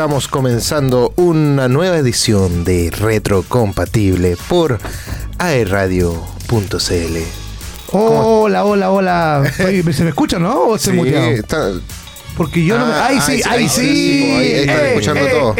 Estamos comenzando una nueva edición de Retrocompatible por aerradio.cl. Hola, hola, hola. Oye, ¿Se me escucha, no? ¿O se Sí, está- Porque yo no me... Ah, ¡Ay, ahí sí! sí, ¡Ay, ahí sí! sí, ahí están escuchando todo.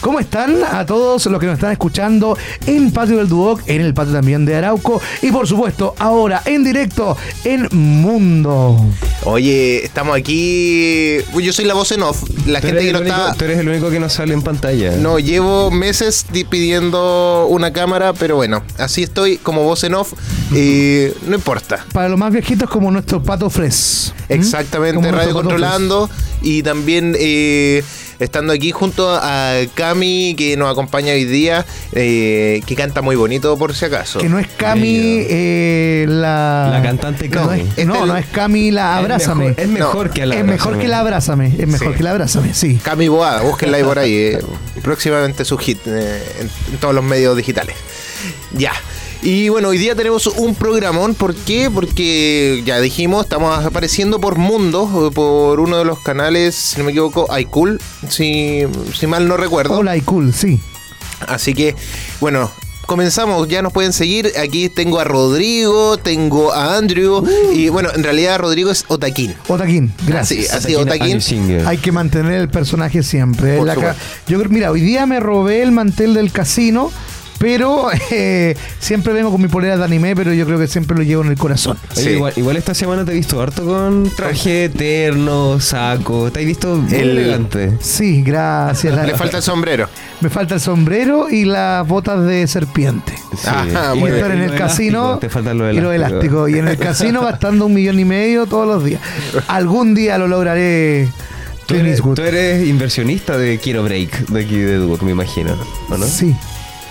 ¿Cómo están a todos los que nos están escuchando en Patio del Duoc, en el patio también de Arauco y por supuesto ahora en directo en Mundo? Oye, estamos aquí. Yo soy la voz en off. La gente que no único, está. tú eres el único que no sale en pantalla. No, llevo meses di- pidiendo una cámara, pero bueno, así estoy como voz en off. y no importa. Para los más viejitos como nuestro Pato Fres. ¿Mm? Exactamente, radio controlando y también eh, estando aquí junto a Cami que nos acompaña hoy día, eh, que canta muy bonito por si acaso. Que no es Cami eh, la... La cantante No, Cami. es- no, Este- no es Cami la Abrázame. Es mejor, es mejor No, que la Es mejor que la Abrázame. Es mejor Sí. que la Abrázame, sí. Cami Boada, búsquenla ahí por ahí. eh, próximamente su hit eh, en, en todos los medios digitales. Ya. Y bueno, hoy día tenemos un programón. ¿Por qué? Porque ya dijimos, estamos apareciendo por Mundo, por uno de los canales, si no me equivoco, iCool, si, si mal no recuerdo. Hola y cool, sí. Así que, bueno, comenzamos. Ya nos pueden seguir. Aquí tengo a Rodrigo, tengo a Andrew. Y bueno, en realidad Rodrigo es Otaquín. Otaquín, gracias. Así, así, Otaquín. Hay que mantener el personaje siempre. Por La yo creo, mira, hoy día me robé el mantel del casino, pero eh, siempre vengo con mi polera de anime, pero yo creo que siempre lo llevo en el corazón. Oye, Sí. igual, igual esta semana te he visto harto con traje eterno, saco. Te has visto muy El- elegante. Sí, gracias. La- Le falta el sombrero. Me falta el sombrero y las botas de serpiente. Sí. Ajá, Y estar en y el casino Te faltan los y los elásticos. Y en el casino gastando un millón y medio todos los días. Algún día lo lograré. Tú eres, Eastwood. tú eres inversionista de Quiero Break, de aquí de Duoc, me imagino. ¿O no? Sí.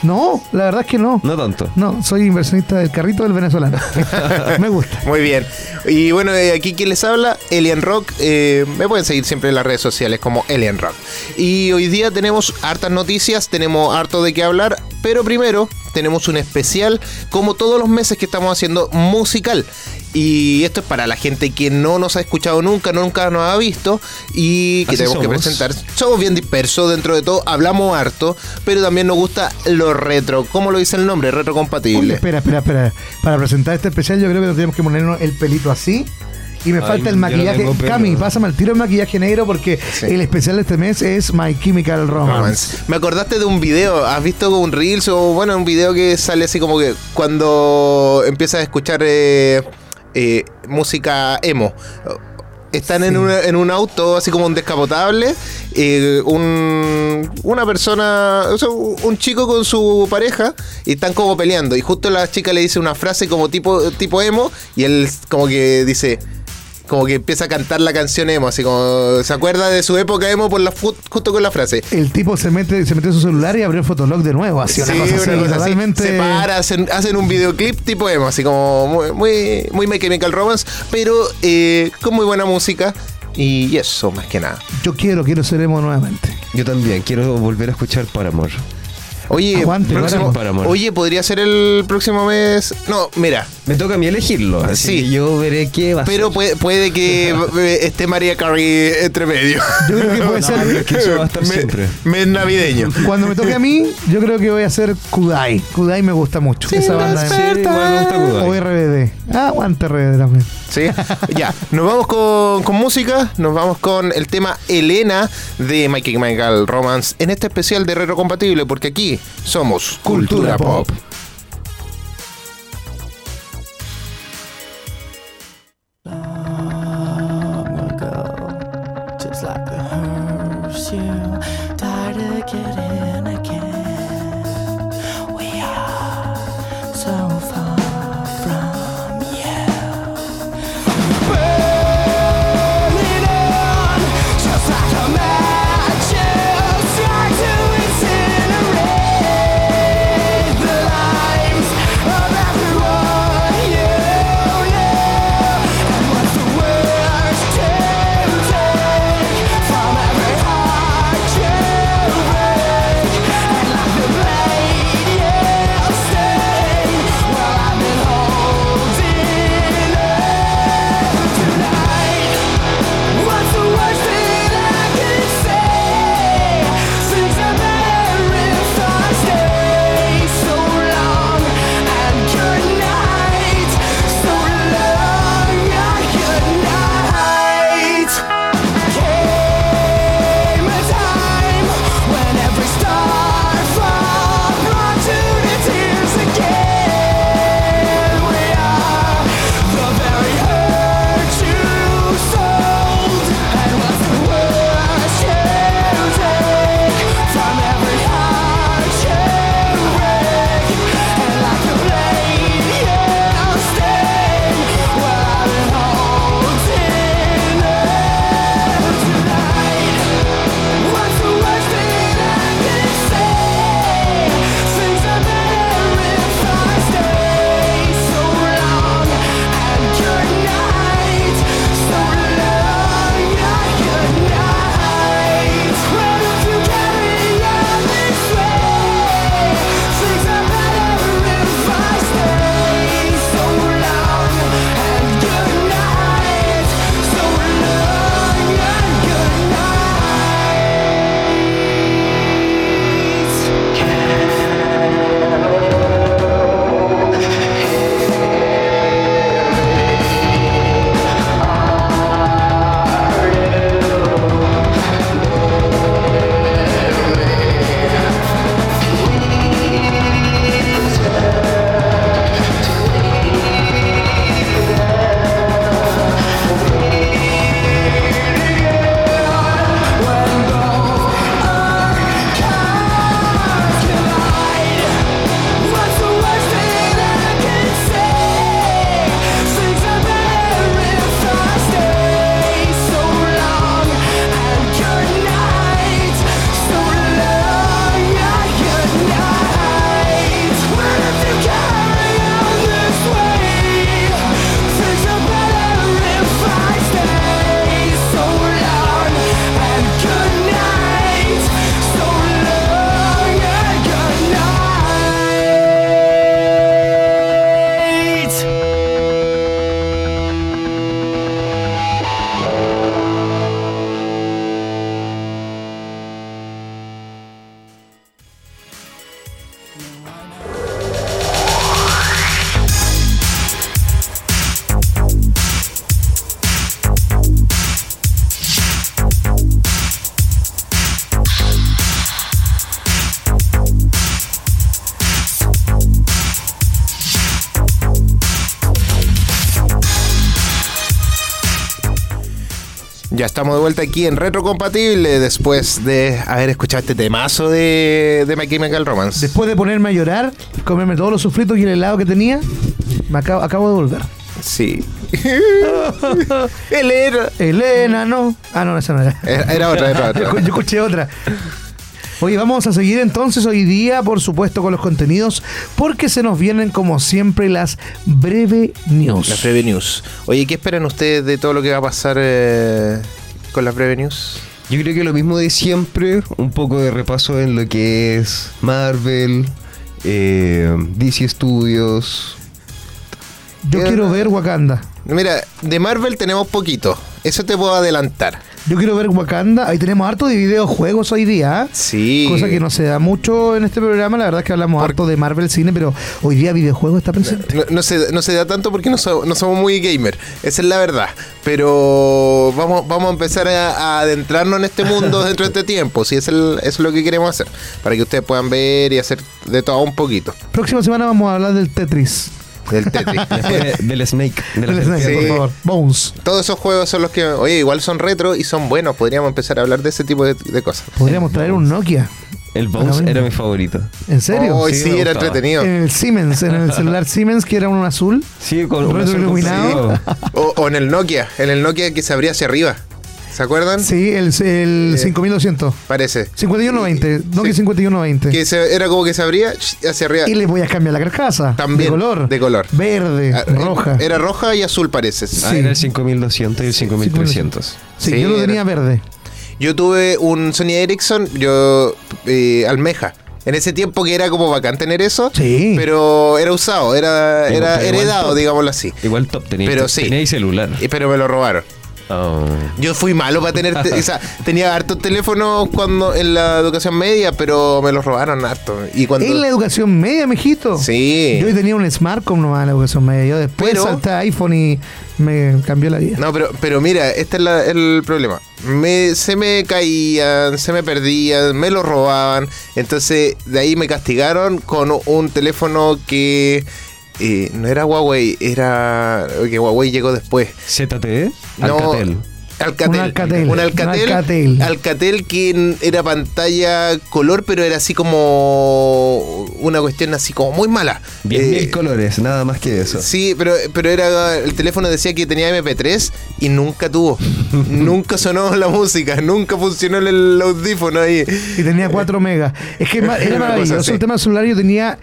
No, la verdad es que no. No tanto. No, soy inversionista del carrito del venezolano. Me gusta. Muy bien. Y bueno, eh, aquí quien les habla, Elian Rock. Eh, me pueden seguir siempre en las redes sociales como Elian Rock. Y hoy día tenemos hartas noticias, tenemos harto de qué hablar, pero primero tenemos un especial, como todos los meses que estamos haciendo musical. Y esto es para la gente que no nos ha escuchado nunca, nunca nos ha visto y que Así tenemos que presentar. Somos bien dispersos dentro de todo, hablamos harto, pero también nos gusta lo retro. ¿Cómo lo dice el nombre? Retro Oye, compatible. espera, espera, espera. Para presentar este especial, yo creo que tenemos que ponernos el pelito así. Y me Ay, falta el no maquillaje. pelo. Cami, pásame el tiro de maquillaje negro porque Sí. el especial de este mes es My Chemical Romance. Me acordaste de un video, ¿has visto un Reels o bueno, un video que sale así como que cuando empiezas a escuchar eh, eh, música emo? Están en, una- en un auto, así como un descapotable, eh, un- una persona, o sea, un chico con su pareja, y están como peleando. Y justo la chica le dice una frase como tipo, tipo emo, y él como que dice, como que empieza a cantar la canción emo, así como se acuerda de su época emo por la, justo con la frase. El tipo se mete, se mete en su celular y abrió el fotolog de nuevo. Así, una Sí, así, una cosa así. totalmente. Se para, hacen, hacen un videoclip tipo emo, así como muy, muy, muy My Chemical Romance, pero eh, con muy buena música. Y eso, más que nada. Yo quiero, quiero ser emo nuevamente. Yo también quiero volver a escuchar Paramore. Oye, Aguante, próximo- oye, podría ser el próximo mes. No, mira, Me toca a mí elegirlo, así Sí. yo veré qué va a pero ser. puede, puede que eh, esté María Carey entre medio. Yo creo que puede No, pero es ser. que eso va a estar Me- siempre. Mes navideño. Cuando me toque a mí, yo creo que voy a hacer Kudai. Kudai me gusta mucho. Esa banda de- Sí, igual me gusta Kudai. O RBD. Ah, aguante RBD también. ¿Sí? ya, nos vamos con, con música, nos vamos con el tema Elena de My Chemical Romance en este especial de Retro Compatible, porque aquí somos Cultura, Pop. long ago, just like a estamos de vuelta aquí en Retrocompatible después de haber escuchado este temazo de, de My Chemical Romance. Después de ponerme a llorar, comerme todos los sufritos y el helado que tenía, me acabo, acabo de volver. Sí. Elena. Elena, no. Ah, no, esa no era. Era, era otra, era Yo, otra. yo escuché otra. Oye, vamos a seguir entonces hoy día, por supuesto, con los contenidos, porque se nos vienen, como siempre, las breve news. Las breve news. Oye, ¿qué esperan ustedes de todo lo que va a pasar eh, con las breve news? Yo creo que lo mismo de siempre, un poco de repaso en lo que es Marvel, eh, DC Studios. Yo Eh, quiero ver Wakanda. Mira, de Marvel tenemos poquito. Eso te puedo adelantar. Yo quiero ver Wakanda. Ahí tenemos harto de videojuegos hoy día. ¿eh? Sí. Cosa que no se da mucho en este programa. La verdad es que hablamos harto de Marvel Cine, pero hoy día videojuego está presente. No, no se, no se da tanto porque no, so- no somos muy gamer, esa es la verdad. Pero vamos, vamos a empezar a, a adentrarnos en este mundo dentro de este tiempo. Si es, el, es lo que queremos hacer. Para que ustedes puedan ver y hacer de todo un poquito. Próxima semana vamos a hablar del Tetris. Del Tetris. Del Snake. Del Snake, Sí. por favor. Bones. Todos esos juegos son los que, oye, igual son retro y son buenos. Podríamos empezar a hablar de ese tipo de, de cosas. Podríamos traer un Nokia. El Bones era mi favorito. ¿En serio? Sí, era gustaba. entretenido. En el Siemens, en el celular Siemens, que era uno azul. Sí, con un azul Retroiluminado. completo. O, o en el Nokia, en el Nokia que se abría hacia arriba. ¿Se acuerdan? Sí, el, el Eh, 5200. Parece. 5120. Nokia Sí. 5120. Que se- era como que se abría hacia arriba. Y le voy a cambiar la carcasa. También, De color. de color. Verde, Ah, roja. Era roja y azul parece. Ah, Sí. era el 5200 y el 5300. sí, sí, yo lo era- tenía verde. Yo tuve un Sony Ericsson, yo eh, almeja. En ese tiempo que era como bacán tener eso, Sí. pero era usado, era, Igual- era heredado, top. digámoslo así. Igual top tenía. Pero sí. Tenía celular. Y- Pero me lo robaron. Oh. Yo fui malo para tener, te- o sea, tenía hartos teléfonos cuando en la educación media, pero me los robaron harto. Y cuando En la educación media, mijito. Sí. Yo tenía un Smartcom nomás en la educación media. Yo después Pero- salté a iPhone y me cambió la vida. No, pero, pero mira, este es la- el problema. Me, se me caían, se me perdían, me lo robaban. Entonces, de ahí me castigaron con un teléfono que eh, no era Huawei, era. que Huawei llegó después. ZTE. No, Alcatel. Alcatel. Un Alcatel. Un Alcatel. Un Alcatel. Alcatel que era pantalla color, pero era así como una cuestión así como muy mala. 10.000 Eh, colores, nada más que eso. Sí, pero, pero era el teléfono decía que tenía MP3 y nunca tuvo. nunca sonó la música, nunca funcionó el, audífono ahí. Y tenía 4 megas. Es que era maravilloso el tema celular. Yo tenía.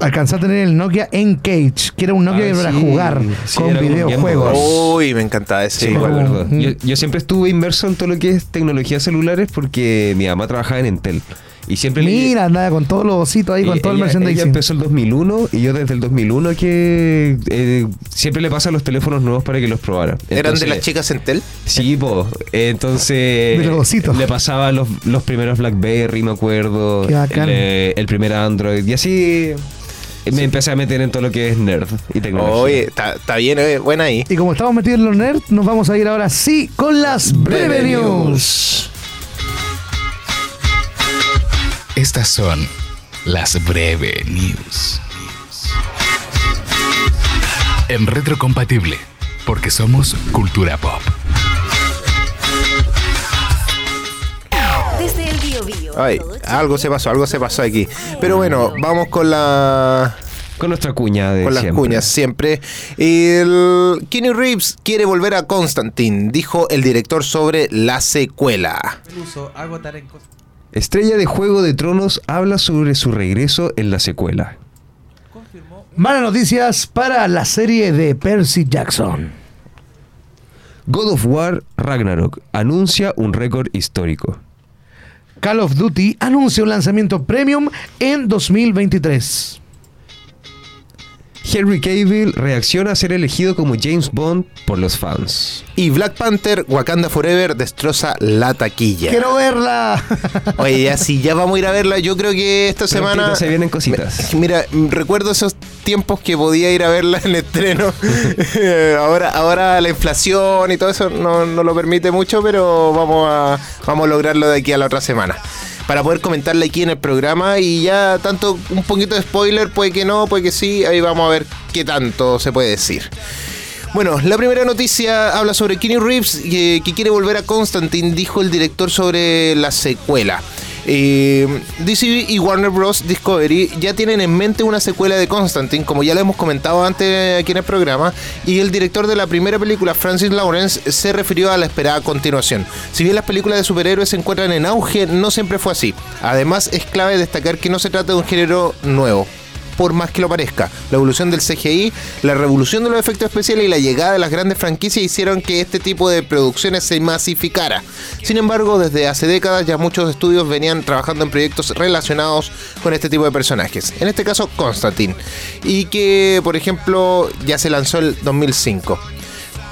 Alcanzé a tener el Nokia N-Cage, que era un Nokia Ah, que era para sí. jugar Sí, con videojuegos. Uy, me encantaba ese. Sí, igual. Yo, yo siempre estuve inmerso en todo lo que es tecnologías celulares porque mi mamá trabajaba en Entel. Y siempre le- Mira, andaba con todos los ositos ahí, y con todo el ella- Ella merchandising. empezó el 2001 y yo desde el 2001 que eh, siempre le pasa los teléfonos nuevos para que los probara. ¿Eran de las chicas Entel? Sí, po. Entonces. De los ositos. Le pasaba los, los primeros Blackberry, me acuerdo. Qué bacán. El, eh, el primer Android. Y así. Me empecé a meter en todo lo que es nerd y tecnología. Oye, está bien, eh, buena ahí. Y como estamos metidos en los nerds, nos vamos a ir ahora sí con las breve news. Estas son las breve news. En retrocompatible, porque somos cultura pop. Ay, algo se pasó, algo se pasó aquí. Pero bueno, vamos con la Con nuestra cuña de con las siempre. cuñas siempre. El Keanu Reeves quiere volver a Constantine, dijo el director sobre la secuela. Estrella de Juego de Tronos habla sobre su regreso en la secuela. Malas noticias para la serie de Percy Jackson. God of War Ragnarok anuncia un récord histórico. Call of Duty anuncia un lanzamiento premium en 2023. Henry Cavill reacciona a ser elegido como James Bond por los fans. Y Black Panther Wakanda Forever destroza la taquilla. ¡Quiero verla! Oye, ya si ya vamos a ir a verla, yo creo que esta semana Prontito se vienen cositas. Mira, recuerdo esos tiempos que podía ir a verla en estreno. ahora, ahora la inflación y todo eso no, no lo permite mucho, pero vamos a, vamos a lograrlo de aquí a la otra semana. Para poder comentarla aquí en el programa y ya tanto un poquito de spoiler, puede que no, puede que sí, ahí vamos a ver qué tanto se puede decir. Bueno, la primera noticia habla sobre Keanu Reeves, que, que quiere volver a Constantine, dijo el director sobre la secuela. Eh, DC y Warner Bros. Discovery ya tienen en mente una secuela de Constantine, como ya lo hemos comentado antes aquí en el programa, y el director de la primera película, Francis Lawrence, se refirió a la esperada continuación. Si bien las películas de superhéroes se encuentran en auge, no siempre fue así. Además, es clave destacar que no se trata de un género nuevo por más que lo parezca. La evolución del CGI, la revolución de los efectos especiales y la llegada de las grandes franquicias hicieron que este tipo de producciones se masificara. Sin embargo, desde hace décadas ya muchos estudios venían trabajando en proyectos relacionados con este tipo de personajes. En este caso, Constantine. Y que, por ejemplo, ya se lanzó el 2005.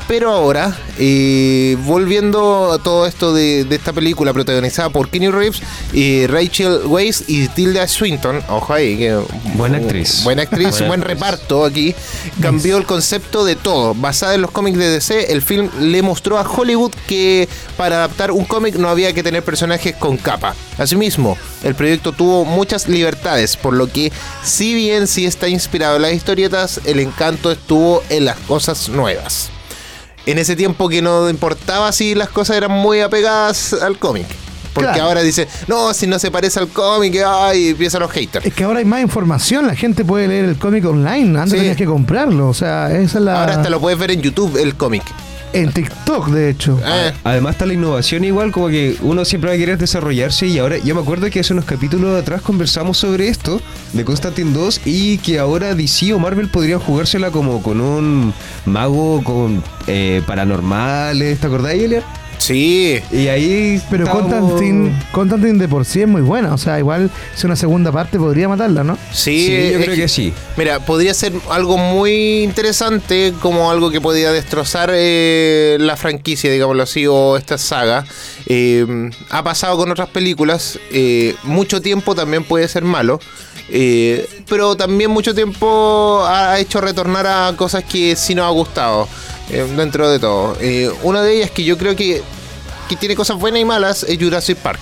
Pero ahora, eh, volviendo a todo esto de, de esta película protagonizada por Kenny Reeves, y Rachel Weisz y Tilda Swinton, ojo ahí, que Buena actriz. Buena actriz, Buena buen actriz. reparto aquí. Cambió el concepto de todo. Basada en los cómics de DC, el film le mostró a Hollywood que para adaptar un cómic no había que tener personajes con capa. Asimismo, el proyecto tuvo muchas libertades, por lo que si bien sí está inspirado en las historietas, el encanto estuvo en las cosas nuevas. En ese tiempo que no importaba si las cosas eran muy apegadas al cómic. Porque Claro. ahora dice, no, si no se parece al cómic, ay, empiezan los haters. Es que ahora hay más información, la gente puede leer el cómic online, antes Sí. tenías que comprarlo, o sea, esa es la... Ahora hasta lo puedes ver en YouTube, el cómic. En TikTok, de hecho. Eh, Además está la innovación igual, como que uno siempre va a querer desarrollarse y ahora yo me acuerdo que hace unos capítulos atrás conversamos sobre esto de Constantine 2 y que ahora DC o Marvel podrían jugársela como con un mago con eh, paranormales, ¿te acordás, Elian? Sí. Y ahí Pero estábamos- Constantine, Constantine de por sí es muy buena, o sea, igual si una segunda parte podría matarla, ¿no? Sí, Sí, yo creo que sí. Mira, podría ser algo muy interesante, como algo que podría destrozar eh, la franquicia, digámoslo así, o esta saga. Eh, ha pasado con otras películas. eh, mucho tiempo también puede ser malo. eh, pero también mucho tiempo ha hecho retornar a cosas que sí nos ha gustado. Eh, dentro de todo. Eh, una de ellas que yo creo que, que tiene cosas buenas y malas es Jurassic Park.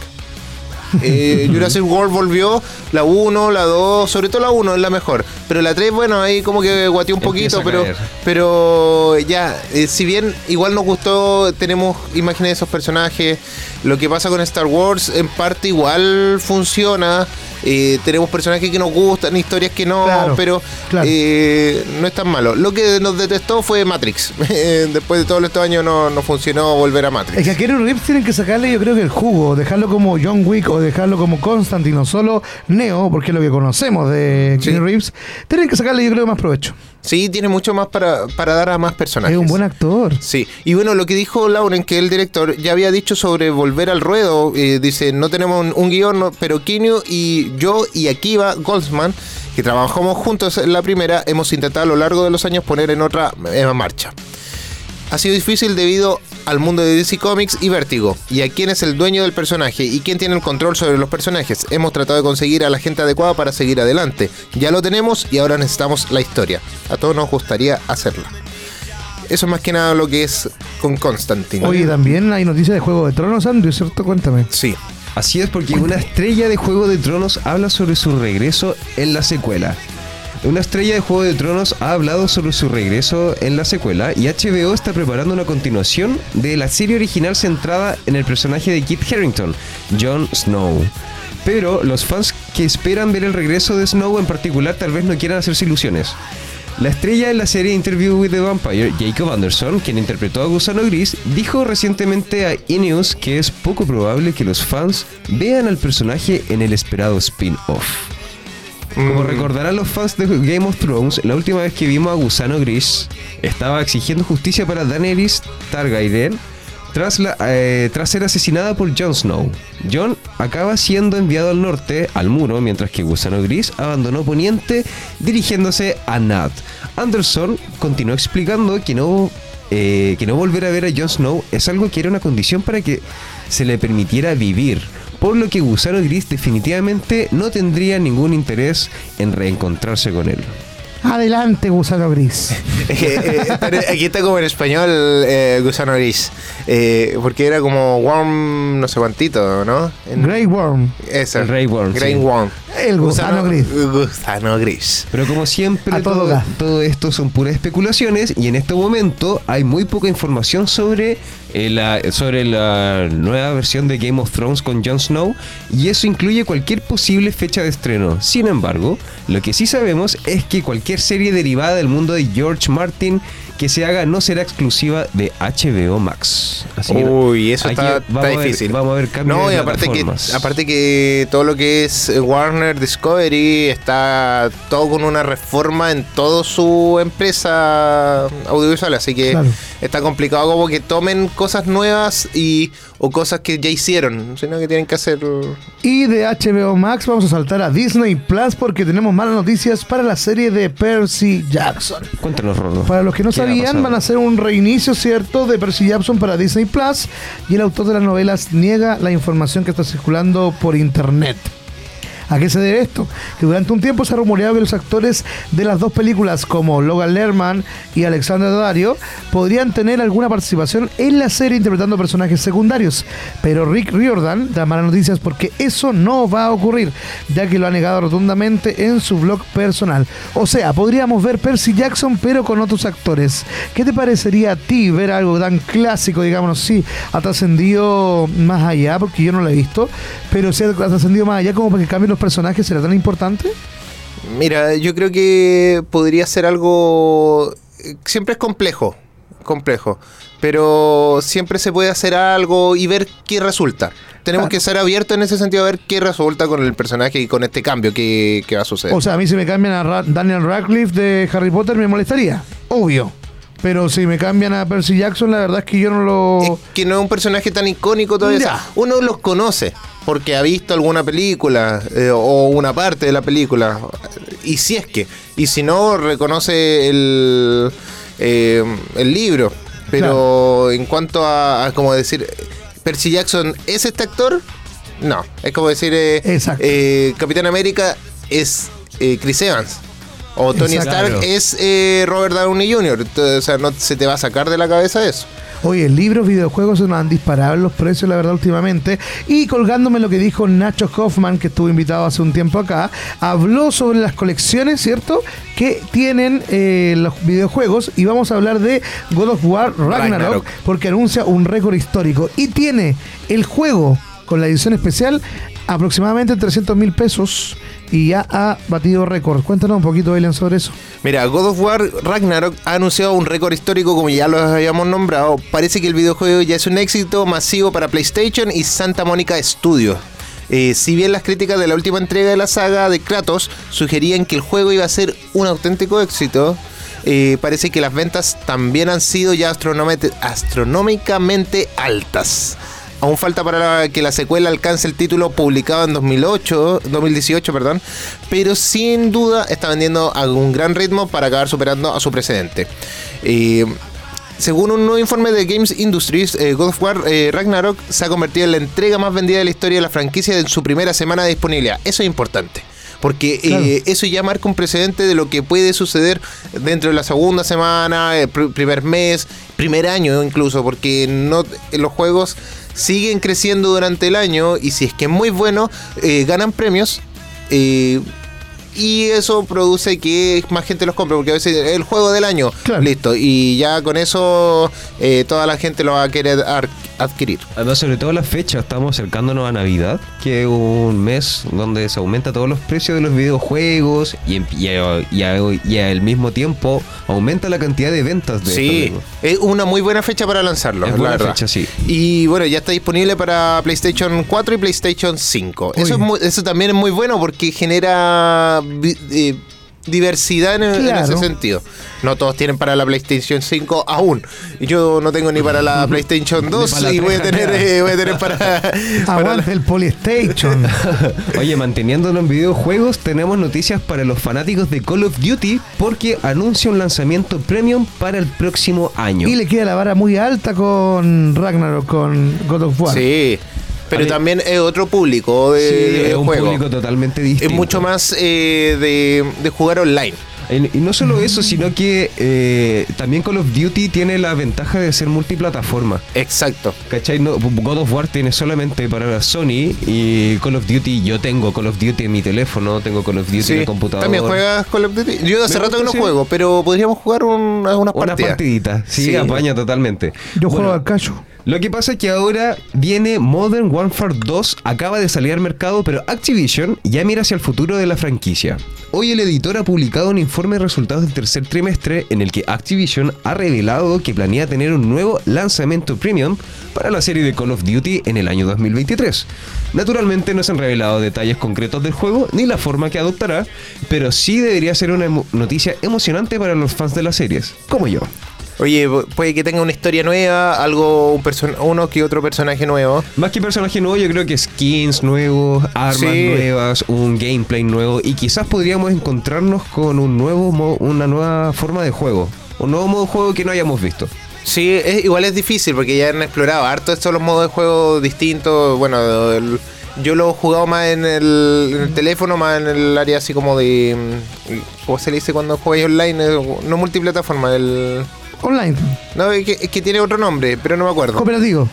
Eh, Jurassic World volvió, la 1, la 2, sobre todo la 1 es la mejor. Pero la 3, bueno, ahí como que guateó un Empieza poquito, pero, pero ya, eh, si bien igual nos gustó, tenemos imágenes de esos personajes, lo que pasa con Star Wars en parte igual funciona. Eh, tenemos personajes que nos gustan, historias que no, Claro, pero claro. eh, no es tan malo. Lo que nos detestó fue Matrix. Después de todos estos años no, no funcionó volver a Matrix. Es que a Keanu Reeves tienen que sacarle, yo creo que el jugo, dejarlo como John Wick o dejarlo como Constantine o solo Neo, porque es lo que conocemos de Sí. Keanu Reeves. Tienen que sacarle, yo creo, más provecho. Sí, tiene mucho más para, para dar a más personajes. Es un buen actor. Sí, y bueno, lo que dijo Lauren, que el director ya había dicho sobre volver al ruedo, eh, dice, no tenemos un, un guion, no, pero Keanu y yo y Akiva Goldsman, que trabajamos juntos en la primera, hemos intentado a lo largo de los años poner en otra eh, marcha. Ha sido difícil debido al mundo de DC Comics y Vértigo, y a quién es el dueño del personaje y quién tiene el control sobre los personajes. Hemos tratado de conseguir a la gente adecuada para seguir adelante. Ya lo tenemos y ahora necesitamos la historia. A todos nos gustaría hacerla. Eso es más que nada lo que es con Constantine. Oye, también hay noticias de Juego de Tronos, Andrew, ¿cierto? Cuéntame. Sí. Así es, porque una estrella de Juego de Tronos habla sobre su regreso en la secuela. Una estrella de Juego de Tronos ha hablado sobre su regreso en la secuela y HBO está preparando una continuación de la serie original centrada en el personaje de Kit Harington, Jon Snow. Pero los fans que esperan ver el regreso de Snow en particular tal vez no quieran hacerse ilusiones. La estrella en la serie Interview with the Vampire, Jacob Anderson, quien interpretó a Gusano Gris, dijo recientemente a E! News que es poco probable que los fans vean al personaje en el esperado spin-off. Como Mm, recordarán los fans de Game of Thrones, la última vez que vimos a Gusano Gris estaba exigiendo justicia para Daenerys Targaryen tras, la, eh, tras ser asesinada por Jon Snow. Jon acaba siendo enviado al norte, al muro, mientras que Gusano Gris abandonó Poniente dirigiéndose a Nat. Anderson continuó explicando que no, eh, que no volver a ver a Jon Snow es algo que era una condición para que se le permitiera vivir, por lo que Gusano Gris definitivamente no tendría ningún interés en reencontrarse con él. Adelante, gusano gris. Eh, eh, aquí está como en español eh, gusano gris. Eh, porque era como worm no sé cuantito, ¿no? En- Grey Worm. Esa. El Grey Worm, Grey sí. Worm. El gusano gris. Gusano gris. Pero como siempre, A todo todo esto son puras especulaciones y en este momento hay muy poca información sobre, eh, la, sobre la nueva versión de Game of Thrones con Jon Snow y eso incluye cualquier posible fecha de estreno. Sin embargo, lo que sí sabemos es que cualquier serie derivada del mundo de George Martin que se haga no será exclusiva de HBO Max. Así Uy, eso está, vamos está a ver- difícil. vamos a ver cambios No, y aparte que, aparte que todo lo que es eh, Warner Discovery está todo con una reforma en toda su empresa audiovisual, así que Claro. Está complicado como que tomen cosas nuevas y o cosas que ya hicieron, sino que tienen que hacer Y de HBO Max vamos a saltar a Disney Plus porque tenemos malas noticias para la serie de Percy Jackson. Cuéntanos, Rolo. Para los que no ¿Qué ha sabían, van a hacer un reinicio, ¿cierto?, de Percy Jackson para Disney Plus y el autor de las novelas niega la información que está circulando por internet. ¿A qué se debe esto? Que durante un tiempo se ha rumoreado que los actores de las dos películas, como Logan Lerman y Alexander Dario, podrían tener alguna participación en la serie interpretando personajes secundarios. Pero Rick Riordan da malas noticias porque eso no va a ocurrir, ya que lo ha negado rotundamente en su blog personal. O sea, podríamos ver Percy Jackson, pero con otros actores. ¿Qué te parecería a ti ver algo tan clásico, digamos así, ha trascendido más allá? Porque yo no lo he visto, pero si ha trascendido más allá como para que cambien los personajes, ¿será tan importante? Mira, yo creo que podría ser algo. Siempre es complejo, complejo. Pero siempre se puede hacer algo y ver qué resulta. Tenemos Claro. que ser abiertos en ese sentido a ver qué resulta con el personaje y con este cambio que, que va a suceder. O sea, a mí si me cambian a Ra- Daniel Radcliffe de Harry Potter me molestaría, obvio. Pero si me cambian a Percy Jackson, la verdad es que yo no lo... es que no es un personaje tan icónico todavía. Ya. Uno los conoce porque ha visto alguna película eh, o una parte de la película. Y si es que. Y si no, reconoce el, eh, el libro. Pero en cuanto a, a como decir, Percy Jackson es este actor, no. Es como decir, eh, eh, Capitán América es eh, Chris Evans. O Tony Exacto. Stark es eh, Robert Downey Jr. Entonces, o sea, no se te va a sacar de la cabeza eso. Oye, libros, videojuegos se nos han disparado los precios, la verdad, últimamente. Y colgándome lo que dijo Nacho Hoffman, que estuvo invitado hace un tiempo acá, habló sobre las colecciones, ¿cierto? Que tienen eh, los videojuegos. Y vamos a hablar de God of War Ragnarok, Ragnarok. porque anuncia un récord histórico. Y tiene el juego con la edición especial aproximadamente 300 mil pesos. Y ya ha batido récord. Cuéntanos un poquito, Elian, sobre eso. Mira, God of War Ragnarok ha anunciado un récord histórico como ya lo habíamos nombrado. Parece que el videojuego ya es un éxito masivo para PlayStation y Santa Mónica Studios. Eh, si bien las críticas de la última entrega de la saga de Kratos sugerían que el juego iba a ser un auténtico éxito, eh, parece que las ventas también han sido ya astronómicamente altas. Aún falta para que la secuela alcance el título publicado en 2008, 2018, perdón, pero sin duda está vendiendo a un gran ritmo para acabar superando a su precedente. Eh, según un nuevo informe de Games Industries, eh, God of War eh, Ragnarok se ha convertido en la entrega más vendida de la historia de la franquicia en su primera semana de disponibilidad. Eso es importante. Porque eh, eso ya marca un precedente de lo que puede suceder dentro de la segunda semana, el pr- primer mes, primer año incluso, porque no los juegos siguen creciendo durante el año y si es que es muy bueno, eh, ganan premios. eh, y eso produce que más gente los compre, porque a veces el juego del año, Claro. listo, y ya con eso eh, toda la gente lo va a querer adquirir. Además, sobre todo la fecha, estamos acercándonos a Navidad, que es un mes donde se aumenta todos los precios de los videojuegos y, en- y, a- y al mismo tiempo aumenta la cantidad de ventas de Sí, es una muy buena fecha para lanzarlo, Es la buena verdad. fecha, sí. Y bueno, ya está disponible para PlayStation 4 y PlayStation 5. Eso, es muy- eso también es muy bueno porque genera eh, diversidad en, ese sentido. No todos tienen para la PlayStation 5 aún. Yo no tengo ni para la PlayStation 2 para la y voy a tener, eh, voy a tener para, para Aguante el Polystation. Oye, manteniéndonos en videojuegos, tenemos noticias para los fanáticos de Call of Duty porque anuncia un lanzamiento premium para el próximo año. Y le queda la vara muy alta con Ragnarok, con God of War. Sí, pero también es otro público de, Sí, de es un juego. público totalmente distinto. Es mucho más eh, de, de jugar online. Y no solo eso, sino que eh, también Call of Duty tiene la ventaja de ser multiplataforma. Exacto. ¿Cachai? No, God of War tiene solamente para Sony y Call of Duty, yo tengo Call of Duty en mi teléfono, tengo Call of Duty en el computador. ¿También juegas Call of Duty? Yo hace Me rato que no sí. juego, pero podríamos jugar un- unas Una partidas. partidita, sí, Sí. apaña totalmente. Yo Bueno, juego al cacho. Lo que pasa es que ahora viene Modern Warfare 2, acaba de salir al mercado, pero Activision ya mira hacia el futuro de la franquicia. Hoy el editor ha publicado un informe de resultados del tercer trimestre en el que Activision ha revelado que planea tener un nuevo lanzamiento premium para la serie de Call of Duty en el año 2023. Naturalmente no se han revelado detalles concretos del juego ni la forma que adoptará, pero sí debería ser una noticia emocionante para los fans de las series, como yo. Oye, pu- puede que tenga una historia nueva, algo, un person- uno que otro personaje nuevo. Más que personaje nuevo, yo creo que skins nuevos, armas Sí. nuevas, un gameplay nuevo y quizás podríamos encontrarnos con un nuevo una nueva forma de juego, un nuevo modo de juego que no hayamos visto. Sí, es, igual es difícil porque ya han explorado harto estos los modos de juego distintos. Bueno, el- yo lo he jugado más en el, en el teléfono, más en el área así como de. mm, ¿Cómo se le dice cuando jugáis online? Eh, No multiplataforma, el. Online. No, es que, es que tiene otro nombre, pero no me acuerdo. Cooperativo.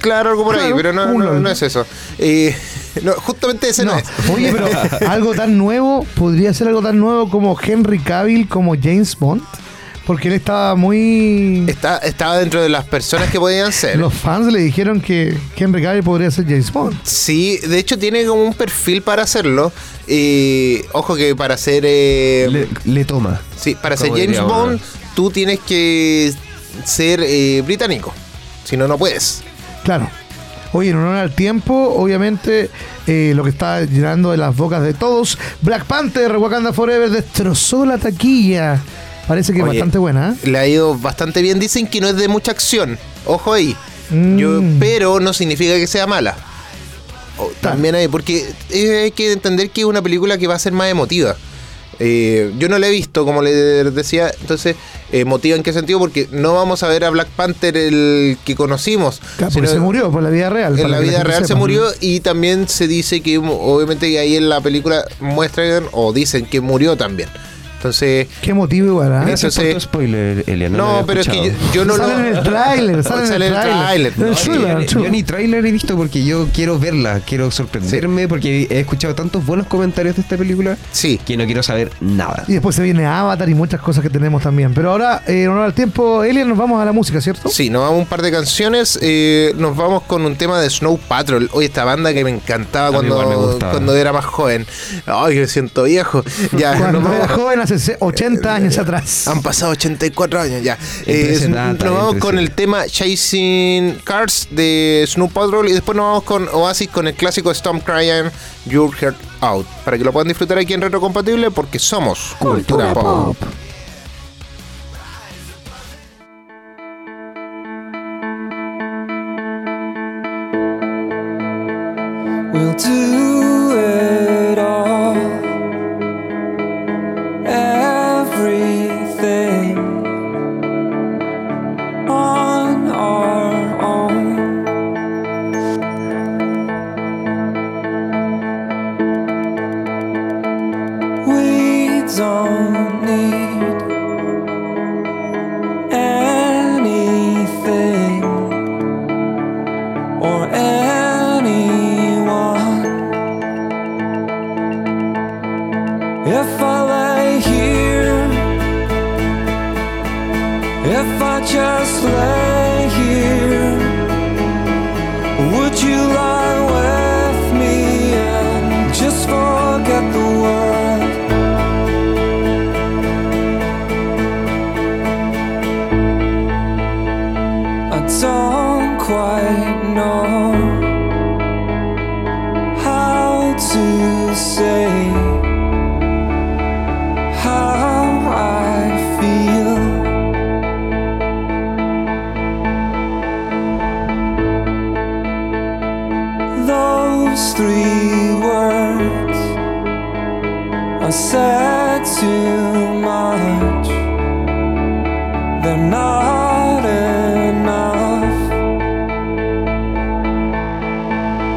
Claro, algo por ahí, pero no, no, no es eso. Eh, no, justamente ese no, No. es. Oye, pero algo tan nuevo, podría ser algo tan nuevo como Henry Cavill, como James Bond. Porque él estaba muy. Está, estaba dentro de las personas que podían ser. Los fans le dijeron que Henry Cavill podría ser James Bond. Sí, de hecho tiene como un perfil para hacerlo. Eh, ojo que para ser eh, Le, le toma. sí, para ser James. Bond, tú tienes que ser eh, británico. Si no, no puedes. Claro. Oye, en honor al tiempo, obviamente, eh, lo que está llenando de las bocas de todos, Black Panther, Wakanda Forever, destrozó la taquilla. Parece que es bastante buena, ¿eh? Le ha ido bastante bien. Dicen que no es de mucha acción. Ojo ahí. Mm. Yo, pero no significa que sea mala. También hay, porque eh, hay que entender que es una película que va a ser más emotiva. Eh, yo no la he visto, como le decía, entonces, emotiva en qué sentido, porque no vamos a ver a Black Panther el que conocimos. Claro, sino se murió por la vida real. En la vida real se murió y también se dice que, obviamente, ahí en la película muestran o dicen que murió también. Entonces, Qué motivo igual, ¿ah? Tu spoiler, Elian. no, pero es que yo, yo no sale lo. en el tráiler, sale, Sale en el tráiler. tráiler, En el no, trailer, Yo, trailer. ni tráiler he visto porque yo quiero verla, quiero sorprenderme porque he escuchado tantos buenos comentarios de esta película Sí. que no quiero saber nada. Y después se viene Avatar y muchas cosas que tenemos también. Pero ahora, eh, en honor al tiempo, Elian, nos vamos a la música, ¿cierto? Sí, nos vamos a un par de canciones. eh, nos vamos con un tema de Snow Patrol. Hoy esta banda que me encantaba A me cuando, cuando era más joven. Ay, que me siento viejo. Ya, Cuando nos era joven, hace se- 80 años atrás. Han pasado 84 años ya. Eh, nos vamos con el tema Chasing Cars de Snow Patrol y después nos vamos con Oasis con el clásico Storm Crying Your Heart Out. Para que lo puedan disfrutar aquí en Retrocompatible porque somos Cultura Pop. We'll do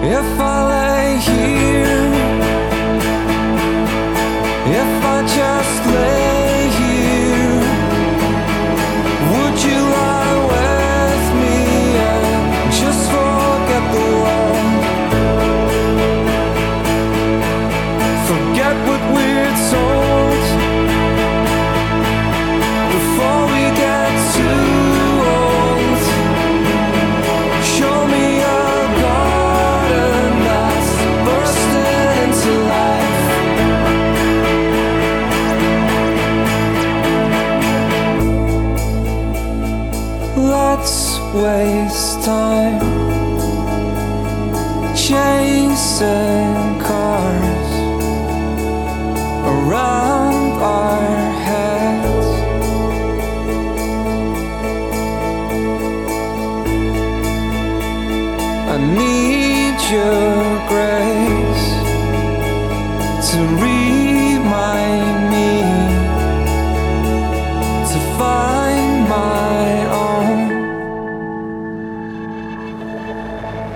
If I lay here, always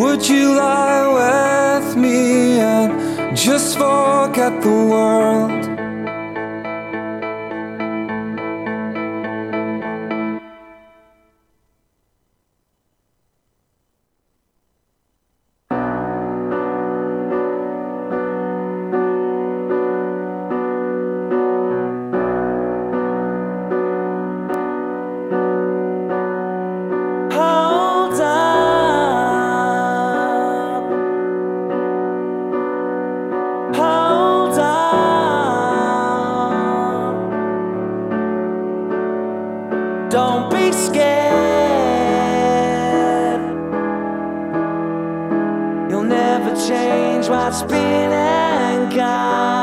Would you lie with me and just forget the world? what's been and gone.